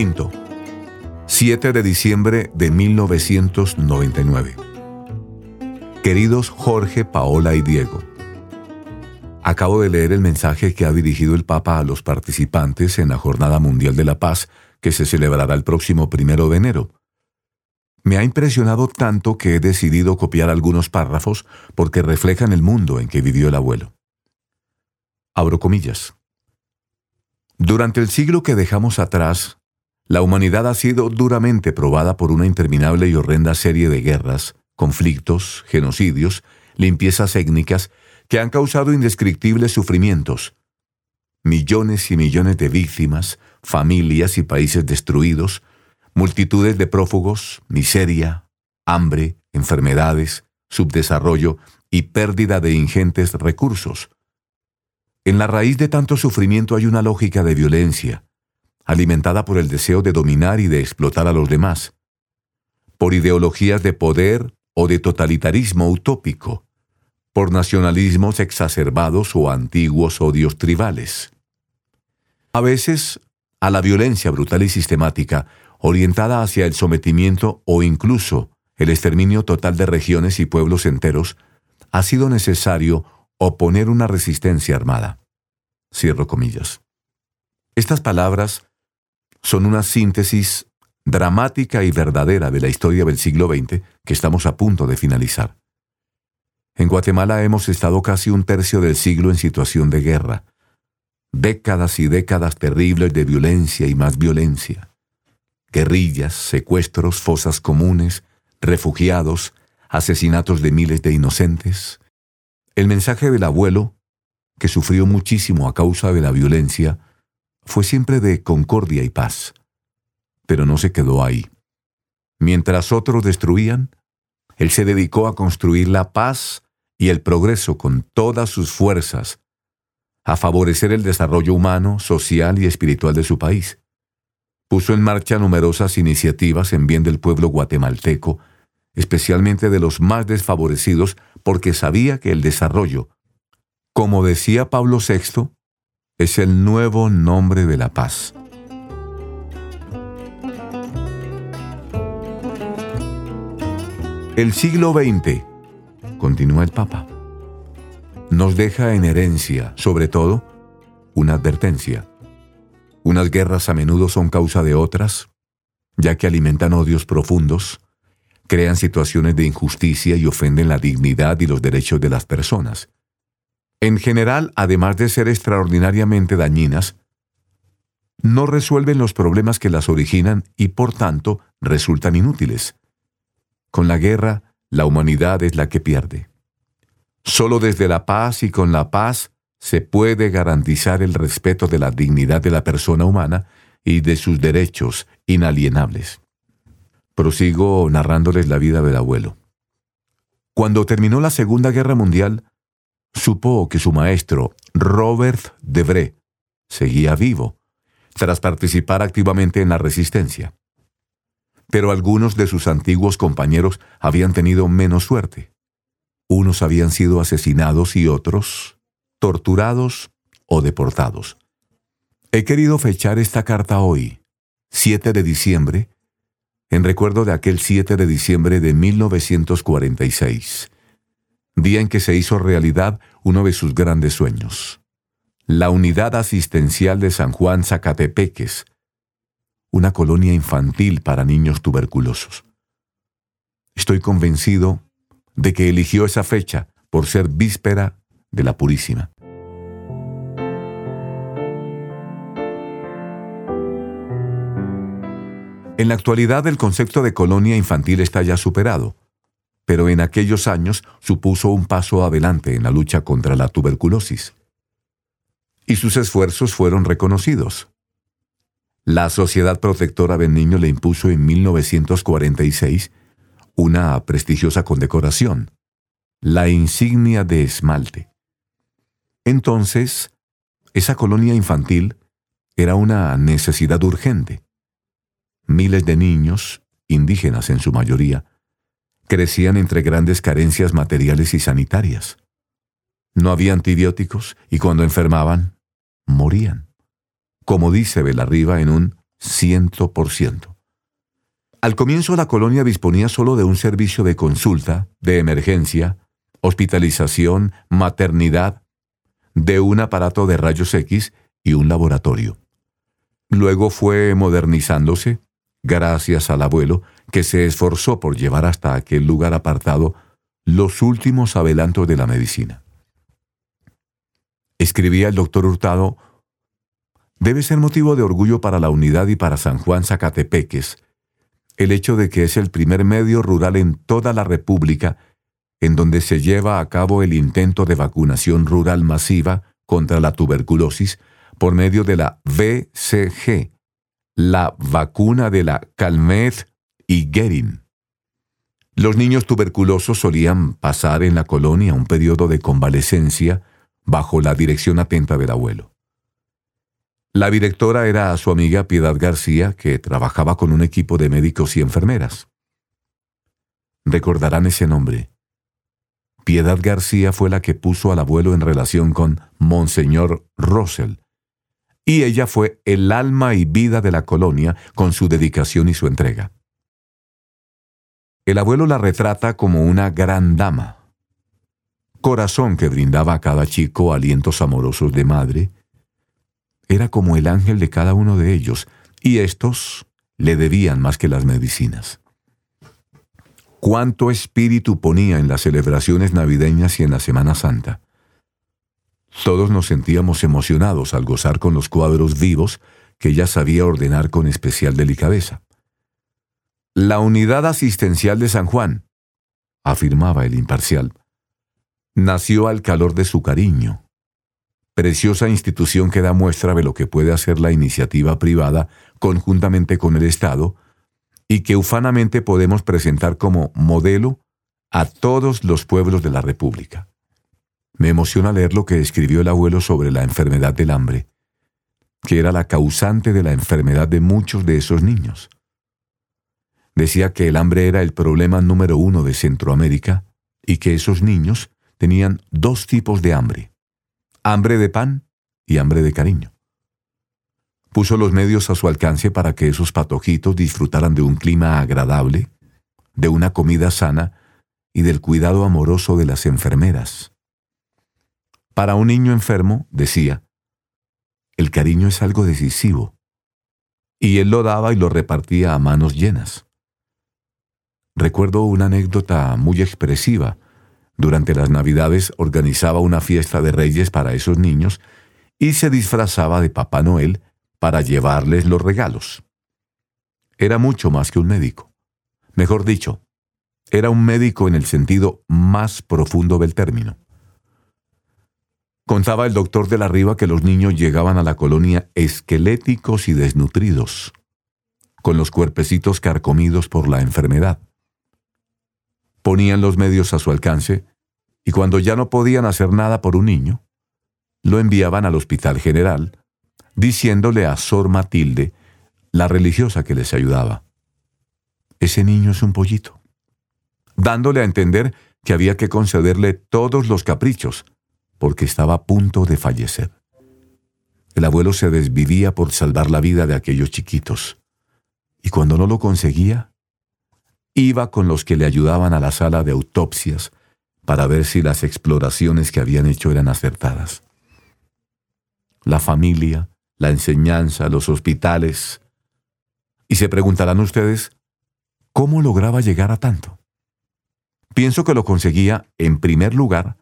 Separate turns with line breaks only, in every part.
Quinto, 7 de diciembre de 1999. Queridos Jorge, Paola y Diego, acabo de leer el mensaje que ha dirigido el Papa a los participantes en la Jornada Mundial de la Paz que se celebrará el próximo primero de enero. Me ha impresionado tanto que he decidido copiar algunos párrafos porque reflejan el mundo en que vivió el abuelo. Abro comillas. Durante el siglo que dejamos atrás, la humanidad ha sido duramente probada por una interminable y horrenda serie de guerras, conflictos, genocidios, limpiezas étnicas que han causado indescriptibles sufrimientos. Millones y millones de víctimas, familias y países destruidos, multitudes de prófugos, miseria, hambre, enfermedades, subdesarrollo y pérdida de ingentes recursos. En la raíz de tanto sufrimiento hay una lógica de violencia, alimentada por el deseo de dominar y de explotar a los demás, por ideologías de poder o de totalitarismo utópico, por nacionalismos exacerbados o antiguos odios tribales. A veces, a la violencia brutal y sistemática, orientada hacia el sometimiento o incluso el exterminio total de regiones y pueblos enteros, ha sido necesario oponer una resistencia armada. Cierro comillas. Estas palabras son una síntesis dramática y verdadera de la historia del siglo XX que estamos a punto de finalizar. En Guatemala hemos estado casi un tercio del siglo en situación de guerra, décadas y décadas terribles de violencia y más violencia, guerrillas, secuestros, fosas comunes, refugiados, asesinatos de miles de inocentes. El mensaje del abuelo, que sufrió muchísimo a causa de la violencia, fue siempre de concordia y paz. Pero no se quedó ahí. Mientras otros destruían, él se dedicó a construir la paz y el progreso con todas sus fuerzas, a favorecer el desarrollo humano, social y espiritual de su país. Puso en marcha numerosas iniciativas en bien del pueblo guatemalteco, especialmente de los más desfavorecidos, porque sabía que el desarrollo, como decía Pablo VI, es el nuevo nombre de la paz. El siglo XX, continúa el Papa, nos deja en herencia, sobre todo, una advertencia. Unas guerras a menudo son causa de otras, ya que alimentan odios profundos, crean situaciones de injusticia y ofenden la dignidad y los derechos de las personas. En general, además de ser extraordinariamente dañinas, no resuelven los problemas que las originan y por tanto resultan inútiles. Con la guerra, la humanidad es la que pierde. Solo desde la paz y con la paz se puede garantizar el respeto de la dignidad de la persona humana y de sus derechos inalienables. Prosigo narrándoles la vida del abuelo. Cuando terminó la Segunda Guerra Mundial, supo que su maestro, Robert Debré, seguía vivo, tras participar activamente en la resistencia. Pero algunos de sus antiguos compañeros habían tenido menos suerte. Unos habían sido asesinados y otros torturados o deportados. He querido fechar esta carta hoy, 7 de diciembre, en recuerdo de aquel 7 de diciembre de 1946, día en que se hizo realidad uno de sus grandes sueños. La Unidad Asistencial de San Juan Zacatepeques, una colonia infantil para niños tuberculosos. Estoy convencido de que eligió esa fecha por ser víspera de la Purísima. En la actualidad el concepto de colonia infantil está ya superado pero en aquellos años supuso un paso adelante en la lucha contra la tuberculosis. Y sus esfuerzos fueron reconocidos. La Sociedad Protectora del Niño le impuso en 1946 una prestigiosa condecoración, la insignia de esmalte. Entonces, esa colonia infantil era una necesidad urgente. Miles de niños, indígenas en su mayoría, crecían entre grandes carencias materiales y sanitarias. No había antibióticos y cuando enfermaban, morían. Como dice Belarriba en un 100%. Al comienzo la colonia disponía solo de un servicio de consulta, de emergencia, hospitalización, maternidad, de un aparato de rayos X y un laboratorio. Luego fue modernizándose, gracias al abuelo, que se esforzó por llevar hasta aquel lugar apartado los últimos adelantos de la medicina. Escribía el doctor Hurtado, debe ser motivo de orgullo para la unidad y para San Juan Zacatepeques el hecho de que es el primer medio rural en toda la República en donde se lleva a cabo el intento de vacunación rural masiva contra la tuberculosis por medio de la VCG, la vacuna de la Calmeth y Gerin. Los niños tuberculosos solían pasar en la colonia un periodo de convalecencia bajo la dirección atenta del abuelo. La directora era su amiga Piedad García, que trabajaba con un equipo de médicos y enfermeras. Recordarán ese nombre. Piedad García fue la que puso al abuelo en relación con Monseñor Russell, y ella fue el alma y vida de la colonia con su dedicación y su entrega. El abuelo la retrata como una gran dama, corazón que brindaba a cada chico alientos amorosos de madre, era como el ángel de cada uno de ellos, y estos le debían más que las medicinas. Cuánto espíritu ponía en las celebraciones navideñas y en la Semana Santa. Todos nos sentíamos emocionados al gozar con los cuadros vivos que ella sabía ordenar con especial delicadeza. La unidad asistencial de San Juan, afirmaba el imparcial, nació al calor de su cariño, preciosa institución que da muestra de lo que puede hacer la iniciativa privada conjuntamente con el Estado y que ufanamente podemos presentar como modelo a todos los pueblos de la República. Me emociona leer lo que escribió el abuelo sobre la enfermedad del hambre, que era la causante de la enfermedad de muchos de esos niños. Decía que el hambre era el problema número uno de Centroamérica y que esos niños tenían dos tipos de hambre hambre de pan y hambre de cariño. Puso los medios a su alcance para que esos patojitos disfrutaran de un clima agradable, de una comida sana y del cuidado amoroso de las enfermeras. Para un niño enfermo, decía, el cariño es algo decisivo, y él lo daba y lo repartía a manos llenas. Recuerdo una anécdota muy expresiva durante las Navidades organizaba una fiesta de reyes para esos niños y se disfrazaba de Papá Noel para llevarles los regalos. Era mucho más que un médico. Mejor dicho, era un médico en el sentido más profundo del término. Contaba el doctor de la Riva que los niños llegaban a la colonia esqueléticos y desnutridos, con los cuerpecitos carcomidos por la enfermedad ponían los medios a su alcance y cuando ya no podían hacer nada por un niño, lo enviaban al hospital general, diciéndole a Sor Matilde, la religiosa que les ayudaba, ese niño es un pollito, dándole a entender que había que concederle todos los caprichos, porque estaba a punto de fallecer. El abuelo se desvivía por salvar la vida de aquellos chiquitos, y cuando no lo conseguía, Iba con los que le ayudaban a la sala de autopsias para ver si las exploraciones que habían hecho eran acertadas. La familia, la enseñanza, los hospitales. Y se preguntarán ustedes, ¿cómo lograba llegar a tanto? Pienso que lo conseguía, en primer lugar,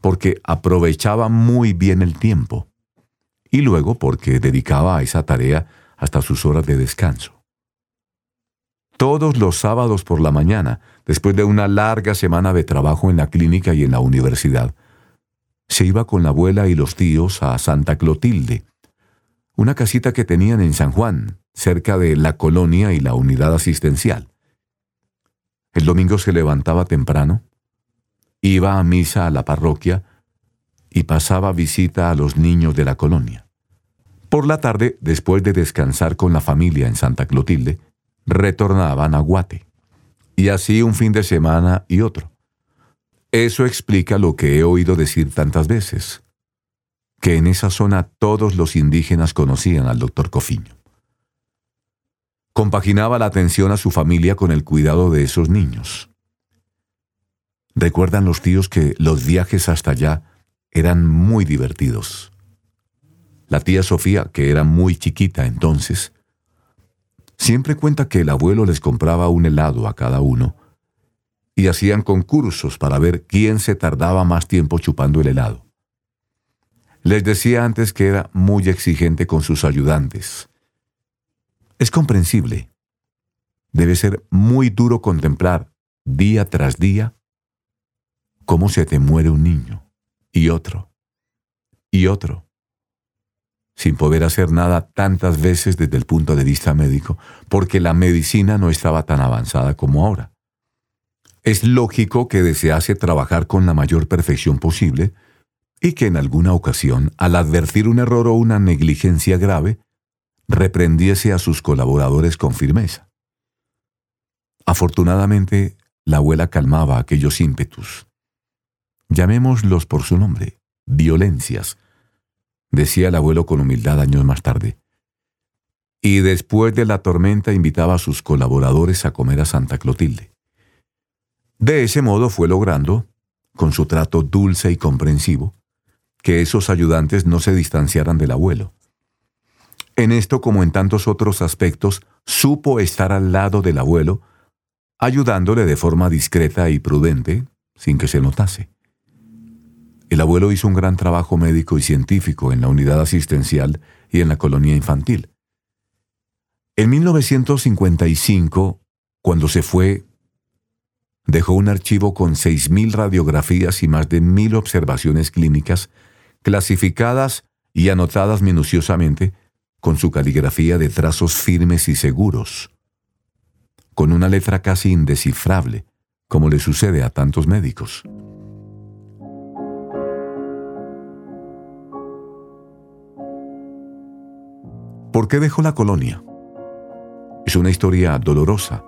porque aprovechaba muy bien el tiempo, y luego porque dedicaba a esa tarea hasta sus horas de descanso todos los sábados por la mañana, después de una larga semana de trabajo en la clínica y en la universidad. Se iba con la abuela y los tíos a Santa Clotilde, una casita que tenían en San Juan, cerca de la colonia y la unidad asistencial. El domingo se levantaba temprano, iba a misa a la parroquia y pasaba visita a los niños de la colonia. Por la tarde, después de descansar con la familia en Santa Clotilde, retornaban a Guate. Y así un fin de semana y otro. Eso explica lo que he oído decir tantas veces, que en esa zona todos los indígenas conocían al doctor Cofiño. compaginaba la atención a su familia con el cuidado de esos niños. Recuerdan los tíos que los viajes hasta allá eran muy divertidos. La tía Sofía, que era muy chiquita entonces, siempre cuenta que el abuelo les compraba un helado a cada uno y hacían concursos para ver quién se tardaba más tiempo chupando el helado. Les decía antes que era muy exigente con sus ayudantes. Es comprensible. Debe ser muy duro contemplar, día tras día, cómo se te muere un niño, y otro, y otro, sin poder hacer nada tantas veces desde el punto de vista médico, porque la medicina no estaba tan avanzada como ahora. Es lógico que desease trabajar con la mayor perfección posible y que en alguna ocasión, al advertir un error o una negligencia grave, reprendiese a sus colaboradores con firmeza. Afortunadamente, la abuela calmaba aquellos ímpetus. Llamémoslos por su nombre, violencias, decía el abuelo con humildad años más tarde. Y después de la tormenta invitaba a sus colaboradores a comer a Santa Clotilde. De ese modo fue logrando, con su trato dulce y comprensivo, que esos ayudantes no se distanciaran del abuelo. En esto, como en tantos otros aspectos, supo estar al lado del abuelo, ayudándole de forma discreta y prudente, sin que se notase. El abuelo hizo un gran trabajo médico y científico en la unidad asistencial y en la colonia infantil. En 1955, cuando se fue, dejó un archivo con 6.000 radiografías y más de 1.000 observaciones clínicas clasificadas y anotadas minuciosamente con su caligrafía de trazos firmes y seguros, con una letra casi indescifrable, como le sucede a tantos médicos. ¿Por qué dejó la colonia? Es una historia dolorosa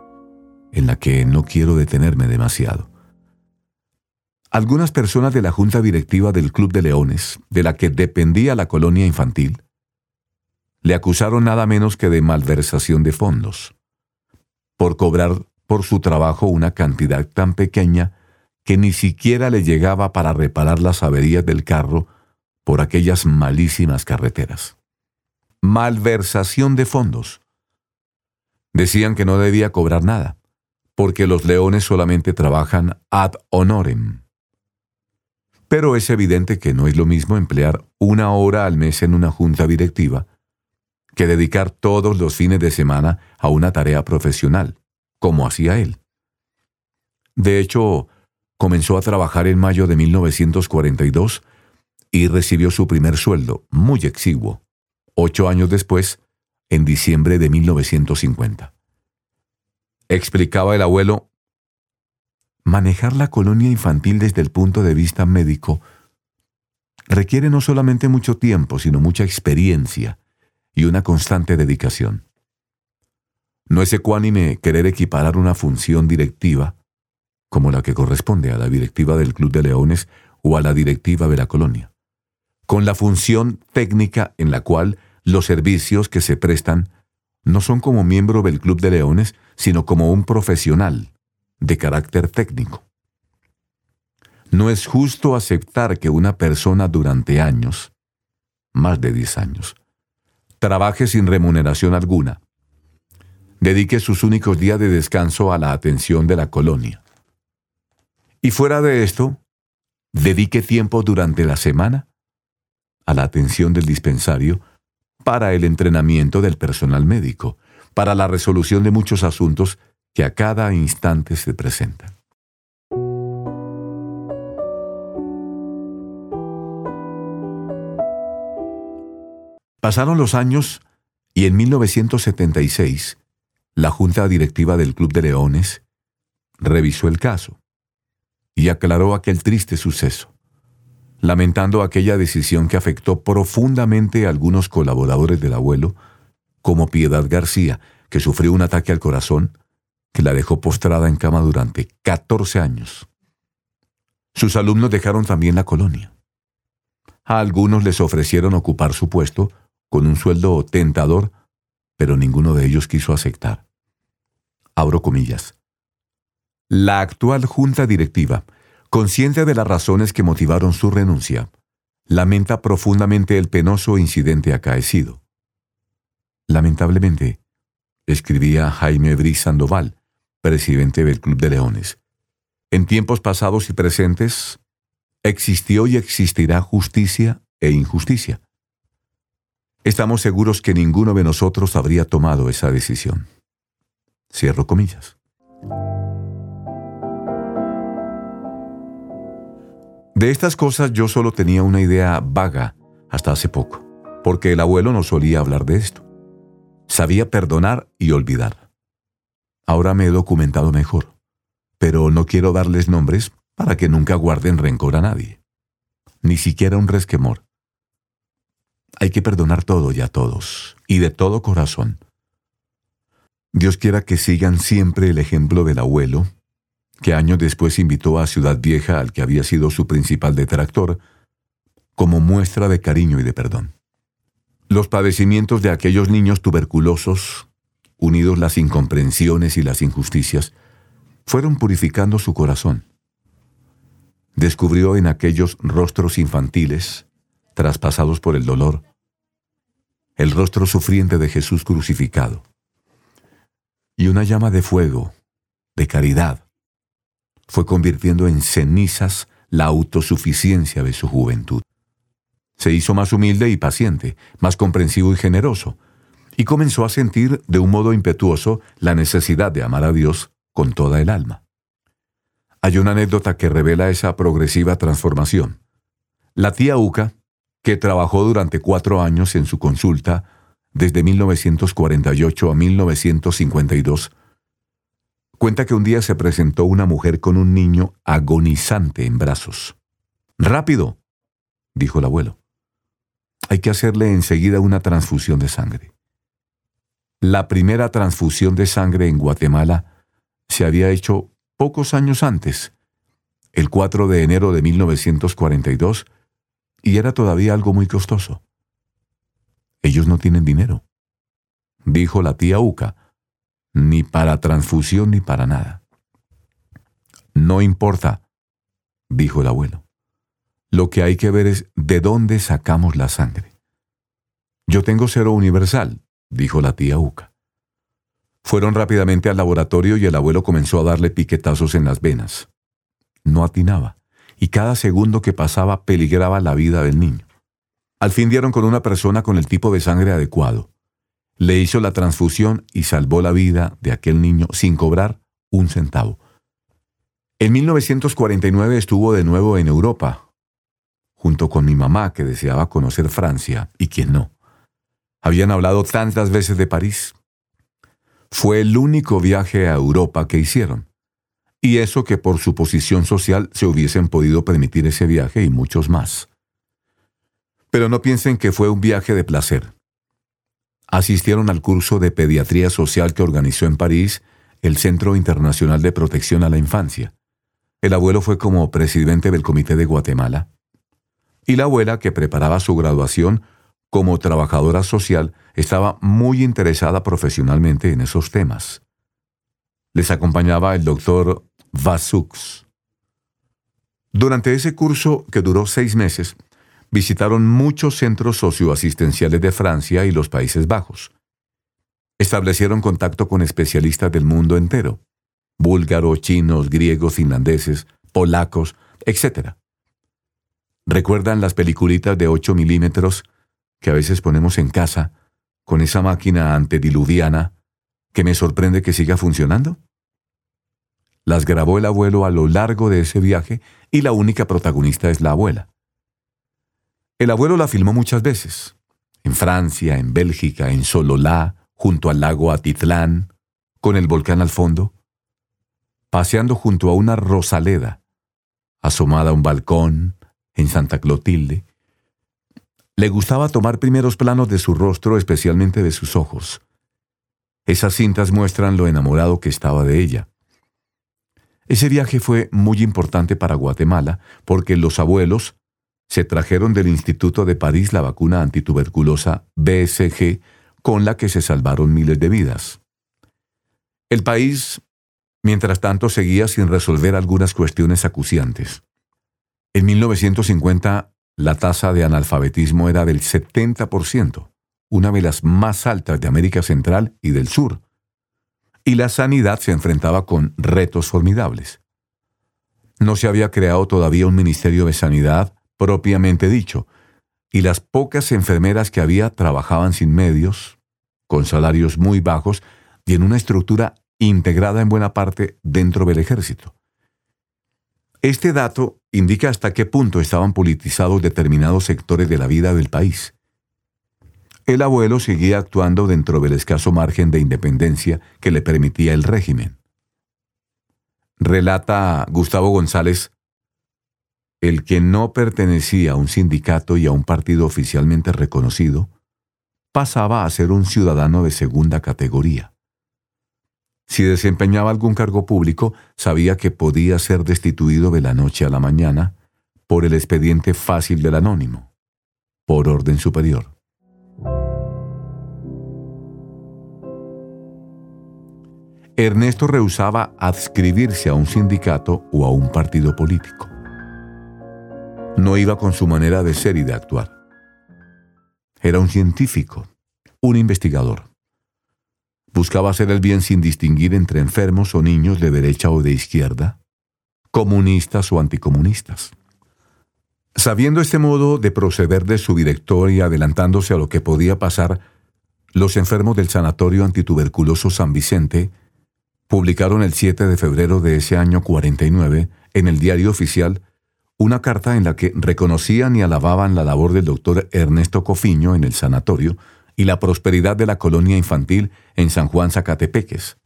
en la que no quiero detenerme demasiado. Algunas personas de la junta directiva del Club de Leones, de la que dependía la colonia infantil, le acusaron nada menos que de malversación de fondos, por cobrar por su trabajo una cantidad tan pequeña que ni siquiera le llegaba para reparar las averías del carro por aquellas malísimas carreteras. Malversación de fondos. Decían que no debía cobrar nada, porque los leones solamente trabajan ad honorem pero es evidente que no es lo mismo emplear una hora al mes en una junta directiva que dedicar todos los fines de semana a una tarea profesional, como hacía él. De hecho, comenzó a trabajar en mayo de 1942 y recibió su primer sueldo, muy exiguo, ocho años después, en diciembre de 1950. Explicaba el abuelo, Manejar la colonia infantil desde el punto de vista médico requiere no solamente mucho tiempo, sino mucha experiencia y una constante dedicación. No es ecuánime querer equiparar una función directiva, como la que corresponde a la directiva del Club de Leones o a la directiva de la colonia, con la función técnica en la cual los servicios que se prestan no son como miembro del Club de Leones, sino como un profesional de carácter técnico. No es justo aceptar que una persona durante años, más de 10 años, trabaje sin remuneración alguna, dedique sus únicos días de descanso a la atención de la colonia. Y fuera de esto, dedique tiempo durante la semana a la atención del dispensario para el entrenamiento del personal médico, para la resolución de muchos asuntos que a cada instante se presentan. Pasaron los años y en 1976 la Junta Directiva del Club de Leones revisó el caso y aclaró aquel triste suceso, lamentando aquella decisión que afectó profundamente a algunos colaboradores del abuelo, como Piedad García, que sufrió un ataque al corazón que la dejó postrada en cama durante 14 años. Sus alumnos dejaron también la colonia. A algunos les ofrecieron ocupar su puesto con un sueldo tentador pero ninguno de ellos quiso aceptar. Abro comillas. La actual junta directiva, consciente de las razones que motivaron su renuncia, lamenta profundamente el penoso incidente acaecido. Lamentablemente, escribía Jaime Briz Sandoval, presidente del Club de Leones, en tiempos pasados y presentes, existió y existirá justicia e injusticia. Estamos seguros que ninguno de nosotros habría tomado esa decisión. Cierro comillas. De estas cosas yo solo tenía una idea vaga hasta hace poco, porque el abuelo no solía hablar de esto. Sabía perdonar y olvidar. Ahora me he documentado mejor, pero no quiero darles nombres para que nunca guarden rencor a nadie, ni siquiera un resquemor. Hay que perdonar todo y a todos, y de todo corazón. Dios quiera que sigan siempre el ejemplo del abuelo, que años después invitó a Ciudad Vieja al que había sido su principal detractor, como muestra de cariño y de perdón. Los padecimientos de aquellos niños tuberculosos, unidos las incomprensiones y las injusticias, fueron purificando su corazón. Descubrió en aquellos rostros infantiles, traspasados por el dolor, el rostro sufriente de Jesús crucificado, y una llama de fuego, de caridad, fue convirtiendo en cenizas la autosuficiencia de su juventud. Se hizo más humilde y paciente, más comprensivo y generoso, y comenzó a sentir de un modo impetuoso la necesidad de amar a Dios con toda el alma. Hay una anécdota que revela esa progresiva transformación. La tía Uca, que trabajó durante cuatro años en su consulta, desde 1948 a 1952, cuenta que un día se presentó una mujer con un niño agonizante en brazos. Rápido, dijo el abuelo. Hay que hacerle enseguida una transfusión de sangre. La primera transfusión de sangre en Guatemala se había hecho pocos años antes, el 4 de enero de 1942, y era todavía algo muy costoso. Ellos no tienen dinero, dijo la tía Uca, ni para transfusión ni para nada. No importa, dijo el abuelo. Lo que hay que ver es de dónde sacamos la sangre. Yo tengo cero universal, dijo la tía Uca. Fueron rápidamente al laboratorio y el abuelo comenzó a darle piquetazos en las venas. No atinaba, y cada segundo que pasaba peligraba la vida del niño. Al fin dieron con una persona con el tipo de sangre adecuado. Le hizo la transfusión y salvó la vida de aquel niño sin cobrar un centavo. En 1949 estuvo de nuevo en Europa, junto con mi mamá que deseaba conocer Francia y quien no. Habían hablado tantas veces de París. Fue el único viaje a Europa que hicieron. Y eso que por su posición social se hubiesen podido permitir ese viaje y muchos más. Pero no piensen que fue un viaje de placer. Asistieron al curso de pediatría social que organizó en París el Centro Internacional de Protección a la Infancia. El abuelo fue como presidente del Comité de Guatemala. Y la abuela, que preparaba su graduación, como trabajadora social, estaba muy interesada profesionalmente en esos temas. Les acompañaba el doctor Vasux. Durante ese curso, que duró seis meses, visitaron muchos centros socioasistenciales de Francia y los Países Bajos. Establecieron contacto con especialistas del mundo entero, búlgaros, chinos, griegos, finlandeses, polacos, etc. ¿Recuerdan las peliculitas de 8 milímetros que a veces ponemos en casa con esa máquina antediluviana que me sorprende que siga funcionando? Las grabó el abuelo a lo largo de ese viaje y la única protagonista es la abuela. El abuelo la filmó muchas veces, en Francia, en Bélgica, en Sololá, junto al lago Atitlán, con el volcán al fondo, paseando junto a una rosaleda, asomada a un balcón, en Santa Clotilde, le gustaba tomar primeros planos de su rostro, especialmente de sus ojos. Esas cintas muestran lo enamorado que estaba de ella. Ese viaje fue muy importante para Guatemala porque los abuelos se trajeron del Instituto de París la vacuna antituberculosa BSG con la que se salvaron miles de vidas. El país, mientras tanto, seguía sin resolver algunas cuestiones acuciantes. En 1950, la tasa de analfabetismo era del 70%, una de las más altas de América Central y del Sur, y la sanidad se enfrentaba con retos formidables. No se había creado todavía un Ministerio de Sanidad propiamente dicho, y las pocas enfermeras que había trabajaban sin medios, con salarios muy bajos y en una estructura integrada en buena parte dentro del ejército. Este dato indica hasta qué punto estaban politizados determinados sectores de la vida del país. El abuelo seguía actuando dentro del escaso margen de independencia que le permitía el régimen. Relata Gustavo González, el que no pertenecía a un sindicato y a un partido oficialmente reconocido, pasaba a ser un ciudadano de segunda categoría. Si desempeñaba algún cargo público, sabía que podía ser destituido de la noche a la mañana por el expediente fácil del anónimo, por orden superior. Ernesto rehusaba adscribirse a un sindicato o a un partido político. No iba con su manera de ser y de actuar. Era un científico, un investigador. Buscaba hacer el bien sin distinguir entre enfermos o niños de derecha o de izquierda, comunistas o anticomunistas. Sabiendo este modo de proceder de su director y adelantándose a lo que podía pasar, los enfermos del Sanatorio Antituberculoso San Vicente publicaron el 7 de febrero de ese año 49 en el diario oficial una carta en la que reconocían y alababan la labor del doctor Ernesto Cofiño en el sanatorio y la prosperidad de la colonia infantil en San Juan Zacatepeques.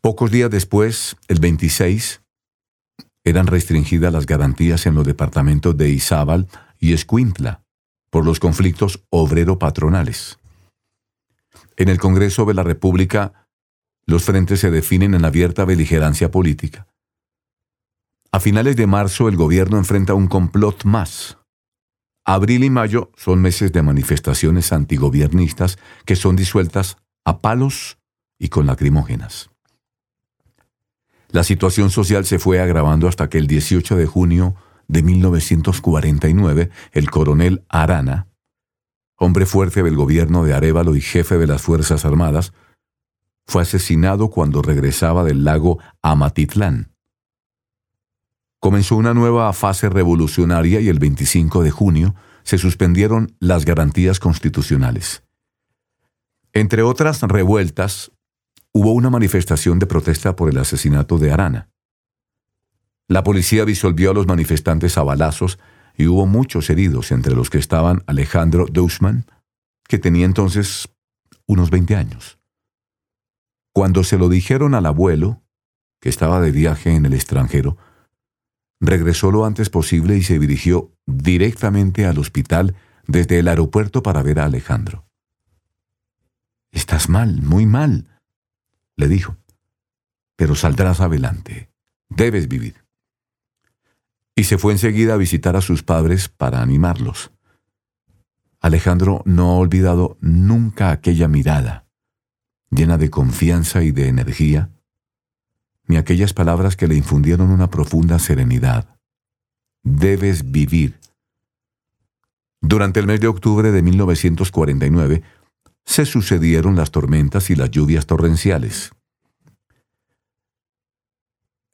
Pocos días después, el 26, eran restringidas las garantías en los departamentos de Izábal y Escuintla por los conflictos obrero-patronales. En el Congreso de la República los frentes se definen en abierta beligerancia política. A finales de marzo el gobierno enfrenta un complot más. Abril y mayo son meses de manifestaciones antigobiernistas que son disueltas a palos y con lacrimógenas. La situación social se fue agravando hasta que el 18 de junio de 1949 el coronel Arana, hombre fuerte del gobierno de Arevalo y jefe de las Fuerzas Armadas, fue asesinado cuando regresaba del lago Amatitlán. Comenzó una nueva fase revolucionaria y el 25 de junio se suspendieron las garantías constitucionales. Entre otras revueltas, hubo una manifestación de protesta por el asesinato de Arana. La policía disolvió a los manifestantes a balazos y hubo muchos heridos, entre los que estaban Alejandro Dusman, que tenía entonces unos 20 años. Cuando se lo dijeron al abuelo, que estaba de viaje en el extranjero, regresó lo antes posible y se dirigió directamente al hospital desde el aeropuerto para ver a Alejandro. Estás mal, muy mal, le dijo, pero saldrás adelante, debes vivir. Y se fue enseguida a visitar a sus padres para animarlos. Alejandro no ha olvidado nunca aquella mirada, llena de confianza y de energía, ni aquellas palabras que le infundieron una profunda serenidad. Debes vivir. Durante el mes de octubre de 1949 se sucedieron las tormentas y las lluvias torrenciales.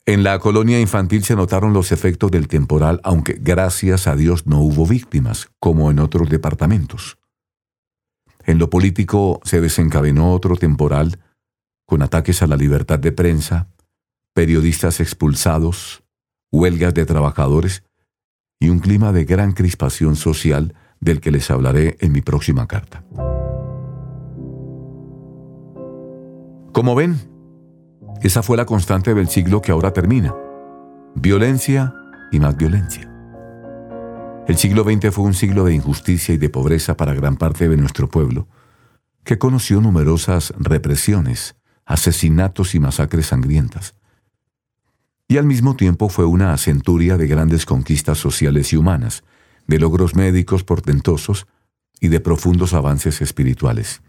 En la colonia infantil se notaron los efectos del temporal, aunque gracias a Dios no hubo víctimas, como en otros departamentos. En lo político se desencadenó otro temporal con ataques a la libertad de prensa, periodistas expulsados, huelgas de trabajadores y un clima de gran crispación social del que les hablaré en mi próxima carta. Como ven, esa fue la constante del siglo que ahora termina. Violencia y más violencia. El siglo XX fue un siglo de injusticia y de pobreza para gran parte de nuestro pueblo, que conoció numerosas represiones, asesinatos y masacres sangrientas. Y al mismo tiempo fue una centuria de grandes conquistas sociales y humanas, de logros médicos portentosos y de profundos avances espirituales.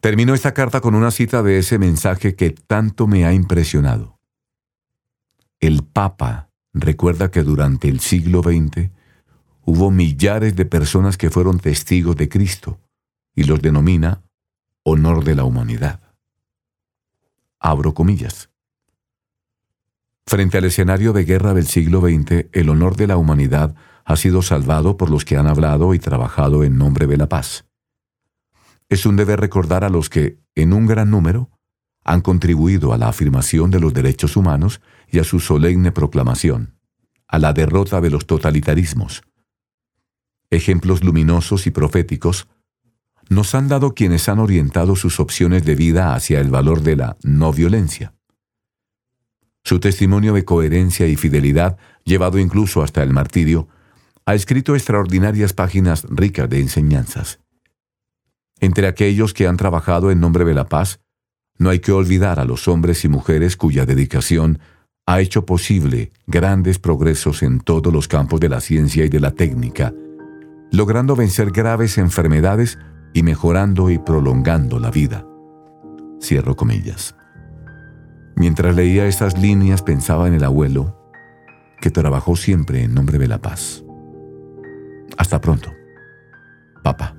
Termino esta carta con una cita de ese mensaje que tanto me ha impresionado. El Papa recuerda que durante el siglo XX hubo millares de personas que fueron testigos de Cristo y los denomina honor de la humanidad. Abro comillas. Frente al escenario de guerra del siglo XX, el honor de la humanidad ha sido salvado por los que han hablado y trabajado en nombre de la paz. Es un deber recordar a los que, en un gran número, han contribuido a la afirmación de los derechos humanos y a su solemne proclamación, a la derrota de los totalitarismos. Ejemplos luminosos y proféticos nos han dado quienes han orientado sus opciones de vida hacia el valor de la no violencia. Su testimonio de coherencia y fidelidad, llevado incluso hasta el martirio, ha escrito extraordinarias páginas ricas de enseñanzas. Entre aquellos que han trabajado en nombre de la paz, no hay que olvidar a los hombres y mujeres cuya dedicación ha hecho posible grandes progresos en todos los campos de la ciencia y de la técnica, logrando vencer graves enfermedades y mejorando y prolongando la vida. Cierro comillas. Mientras leía estas líneas pensaba en el abuelo, que trabajó siempre en nombre de la paz. Hasta pronto, papá.